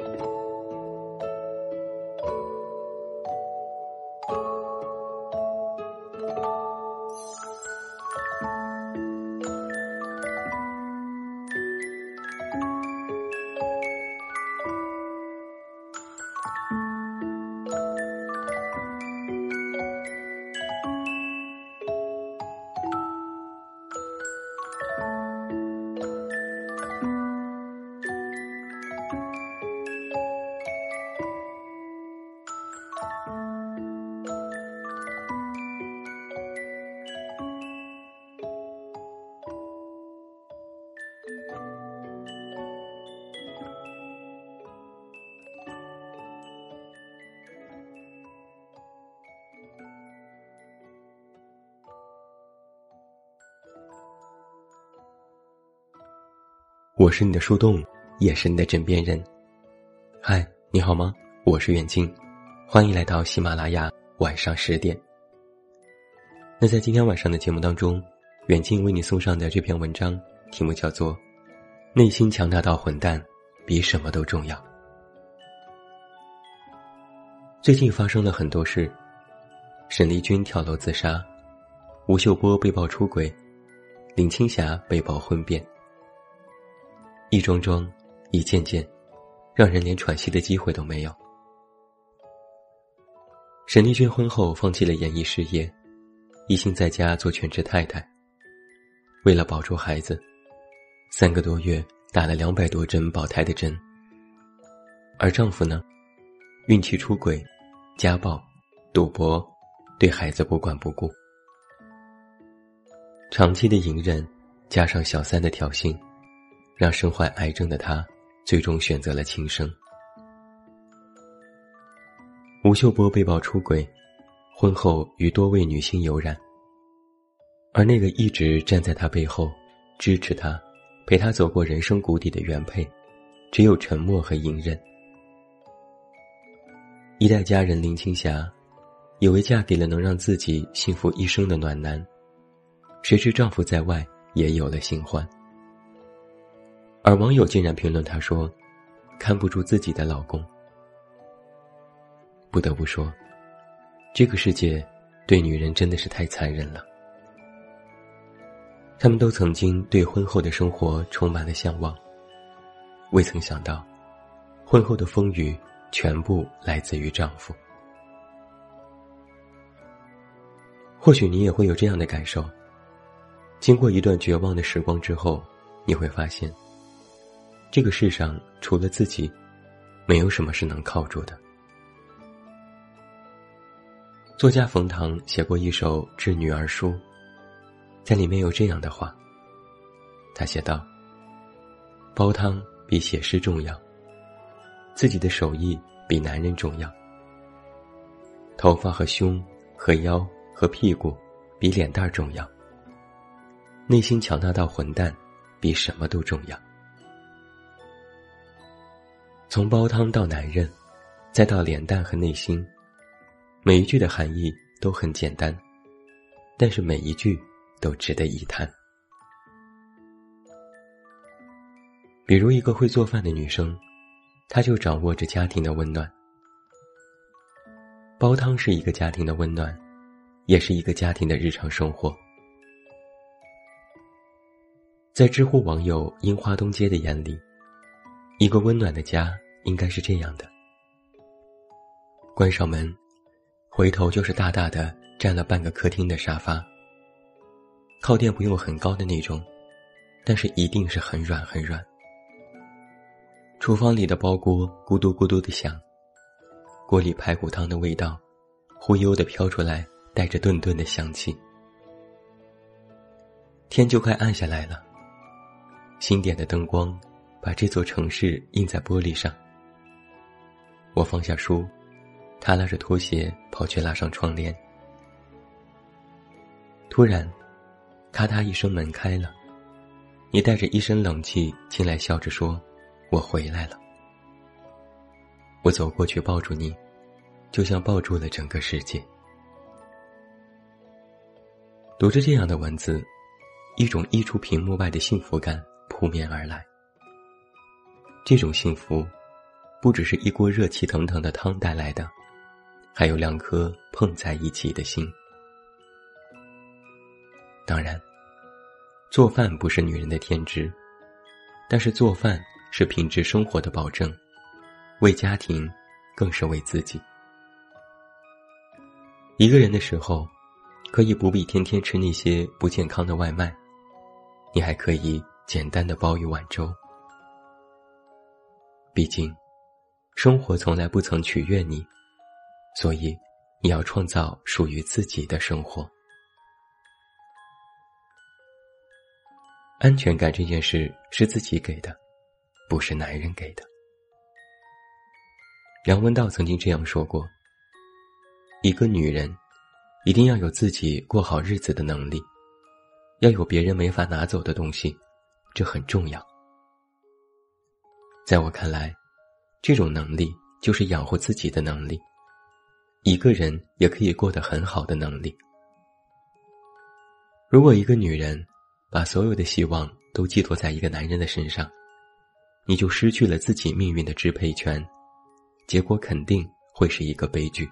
うん。我是你的树洞，也是你的枕边人。嗨，你好吗？我是远近，欢迎来到喜马拉雅晚上十点。那在今天晚上的节目当中，远近为你送上的这篇文章题目叫做《内心强大到混蛋，比什么都重要》。最近发生了很多事，沈丽君跳楼自杀，吴秀波被曝出轨，林青霞被曝婚变。一桩桩，一件件，让人连喘息的机会都没有。沈丽君婚后放弃了演艺事业，一心在家做全职太太。为了保住孩子，三个多月打了两百多针保胎的针。而丈夫呢，孕期出轨、家暴、赌博，对孩子不管不顾。长期的隐忍，加上小三的挑衅。让身患癌症的他，最终选择了轻生。吴秀波被曝出轨，婚后与多位女星有染，而那个一直站在他背后，支持他，陪他走过人生谷底的原配，只有沉默和隐忍。一代佳人林青霞，以为嫁给了能让自己幸福一生的暖男，谁知丈夫在外也有了新欢。而网友竟然评论他说：“看不住自己的老公。”不得不说，这个世界对女人真的是太残忍了。他们都曾经对婚后的生活充满了向往，未曾想到，婚后的风雨全部来自于丈夫。或许你也会有这样的感受：经过一段绝望的时光之后，你会发现。这个世上除了自己，没有什么是能靠住的。作家冯唐写过一首致女儿书，在里面有这样的话。他写道：“煲汤比写诗重要，自己的手艺比男人重要，头发和胸和腰和屁股比脸蛋重要，内心强大到混蛋比什么都重要。”从煲汤到男人，再到脸蛋和内心，每一句的含义都很简单，但是每一句都值得一叹。比如一个会做饭的女生，她就掌握着家庭的温暖。煲汤是一个家庭的温暖，也是一个家庭的日常生活。在知乎网友樱花东街的眼里。一个温暖的家应该是这样的：关上门，回头就是大大的占了半个客厅的沙发。靠垫不用很高的那种，但是一定是很软很软。厨房里的煲锅咕嘟咕嘟的响，锅里排骨汤的味道忽悠的飘出来，带着顿顿的香气。天就快暗下来了，新点的灯光。把这座城市印在玻璃上。我放下书，他拉着拖鞋跑去拉上窗帘。突然，咔嗒一声，门开了。你带着一身冷气进来，笑着说：“我回来了。”我走过去抱住你，就像抱住了整个世界。读着这样的文字，一种溢出屏幕外的幸福感扑面而来。这种幸福，不只是一锅热气腾腾的汤带来的，还有两颗碰在一起的心。当然，做饭不是女人的天职，但是做饭是品质生活的保证，为家庭，更是为自己。一个人的时候，可以不必天天吃那些不健康的外卖，你还可以简单的煲一碗粥。毕竟，生活从来不曾取悦你，所以你要创造属于自己的生活。安全感这件事是自己给的，不是男人给的。梁文道曾经这样说过。一个女人，一定要有自己过好日子的能力，要有别人没法拿走的东西，这很重要。在我看来，这种能力就是养活自己的能力，一个人也可以过得很好的能力。如果一个女人把所有的希望都寄托在一个男人的身上，你就失去了自己命运的支配权，结果肯定会是一个悲剧。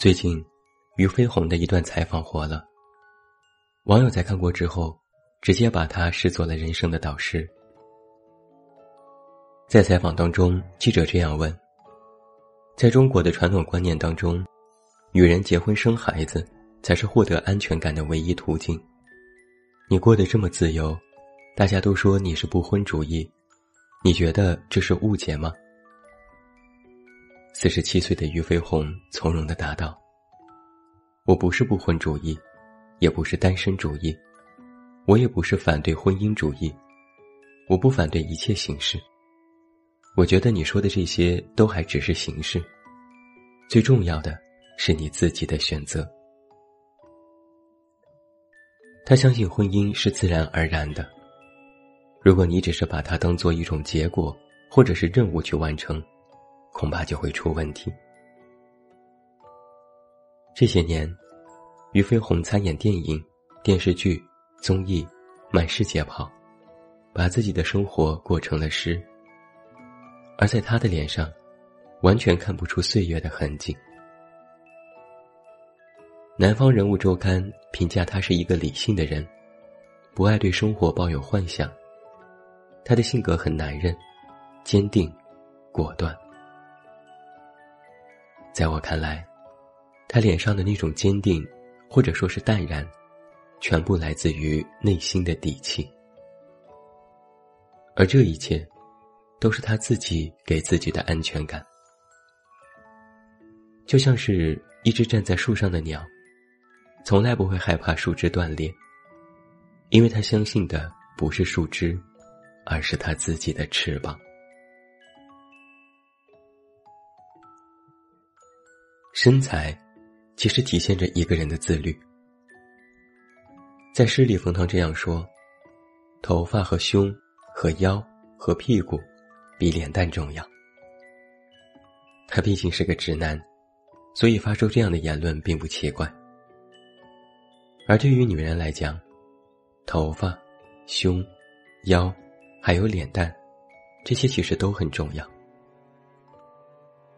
最近，俞飞鸿的一段采访火了。网友在看过之后，直接把他视作了人生的导师。在采访当中，记者这样问：“在中国的传统观念当中，女人结婚生孩子才是获得安全感的唯一途径。你过得这么自由，大家都说你是不婚主义，你觉得这是误解吗？”四十七岁的俞飞鸿从容的答道：“我不是不婚主义，也不是单身主义，我也不是反对婚姻主义，我不反对一切形式。我觉得你说的这些都还只是形式，最重要的是你自己的选择。”他相信婚姻是自然而然的，如果你只是把它当做一种结果或者是任务去完成。恐怕就会出问题。这些年，俞飞鸿参演电影、电视剧、综艺，满世界跑，把自己的生活过成了诗。而在他的脸上，完全看不出岁月的痕迹。南方人物周刊评价他是一个理性的人，不爱对生活抱有幻想。他的性格很男人，坚定、果断。在我看来，他脸上的那种坚定，或者说是淡然，全部来自于内心的底气。而这一切，都是他自己给自己的安全感。就像是一只站在树上的鸟，从来不会害怕树枝断裂，因为他相信的不是树枝，而是他自己的翅膀。身材，其实体现着一个人的自律。在诗里，冯唐这样说：“头发和胸和腰和屁股，比脸蛋重要。”他毕竟是个直男，所以发出这样的言论并不奇怪。而对于女人来讲，头发、胸、腰，还有脸蛋，这些其实都很重要。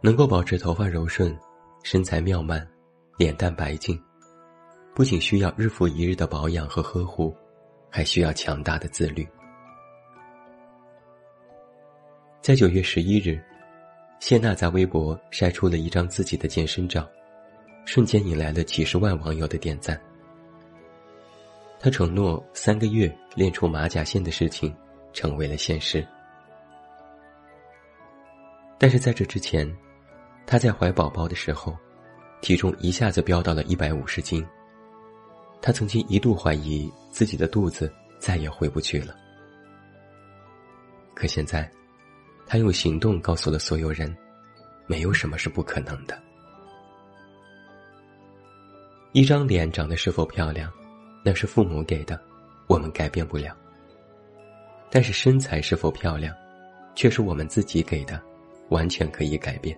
能够保持头发柔顺。身材妙曼，脸蛋白净，不仅需要日复一日的保养和呵护，还需要强大的自律。在九月十一日，谢娜在微博晒出了一张自己的健身照，瞬间引来了几十万网友的点赞。她承诺三个月练出马甲线的事情，成为了现实。但是在这之前。她在怀宝宝的时候，体重一下子飙到了一百五十斤。她曾经一度怀疑自己的肚子再也回不去了。可现在，她用行动告诉了所有人，没有什么是不可能的。一张脸长得是否漂亮，那是父母给的，我们改变不了。但是身材是否漂亮，却是我们自己给的，完全可以改变。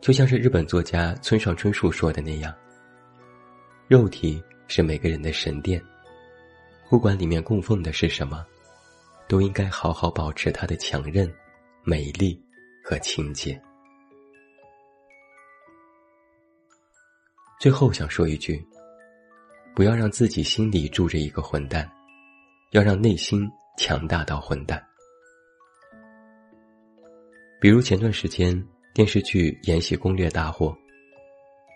就像是日本作家村上春树说的那样，肉体是每个人的神殿，不管里面供奉的是什么，都应该好好保持它的强韧、美丽和清洁。最后想说一句：不要让自己心里住着一个混蛋，要让内心强大到混蛋。比如前段时间电视剧《延禧攻略》大火，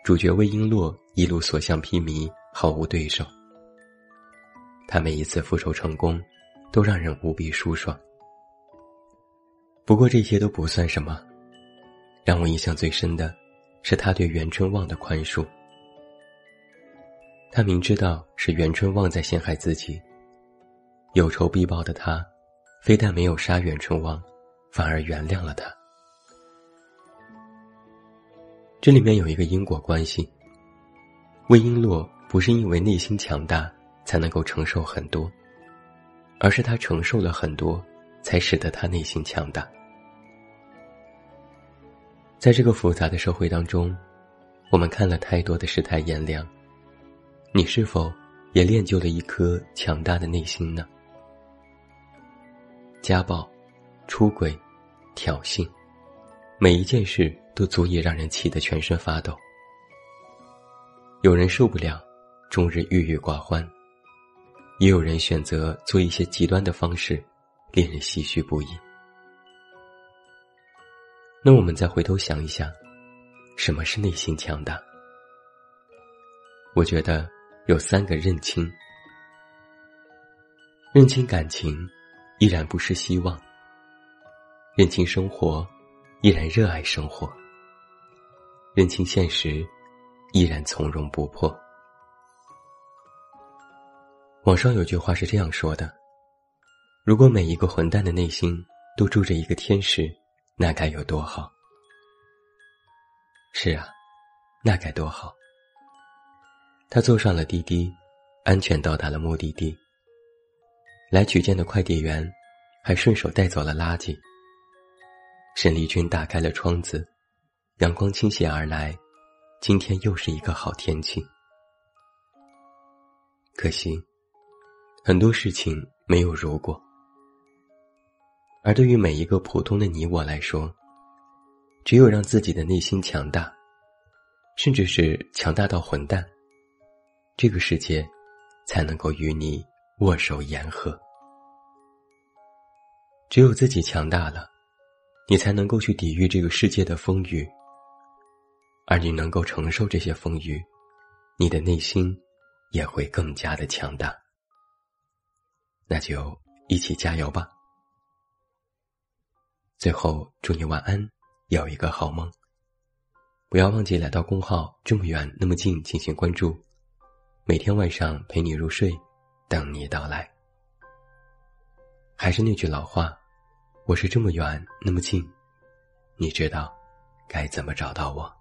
主角魏璎珞一路所向披靡，毫无对手。他每一次复仇成功，都让人无比舒爽。不过这些都不算什么，让我印象最深的，是他对袁春望的宽恕。他明知道是袁春望在陷害自己，有仇必报的他，非但没有杀袁春望，反而原谅了他。这里面有一个因果关系。魏璎珞不是因为内心强大才能够承受很多，而是她承受了很多，才使得她内心强大。在这个复杂的社会当中，我们看了太多的世态炎凉，你是否也练就了一颗强大的内心呢？家暴、出轨、挑衅，每一件事。都足以让人气得全身发抖。有人受不了，终日郁郁寡欢；也有人选择做一些极端的方式，令人唏嘘不已。那我们再回头想一想，什么是内心强大？我觉得有三个认清：认清感情，依然不失希望；认清生活，依然热爱生活。认清现实，依然从容不迫。网上有句话是这样说的：“如果每一个混蛋的内心都住着一个天使，那该有多好？”是啊，那该多好。他坐上了滴滴，安全到达了目的地。来取件的快递员还顺手带走了垃圾。沈丽君打开了窗子。阳光倾泻而来，今天又是一个好天气。可惜，很多事情没有如果。而对于每一个普通的你我来说，只有让自己的内心强大，甚至是强大到混蛋，这个世界才能够与你握手言和。只有自己强大了，你才能够去抵御这个世界的风雨。而你能够承受这些风雨，你的内心也会更加的强大。那就一起加油吧！最后祝你晚安，有一个好梦。不要忘记来到公号“这么远那么近”进行关注，每天晚上陪你入睡，等你到来。还是那句老话，我是这么远那么近，你知道该怎么找到我。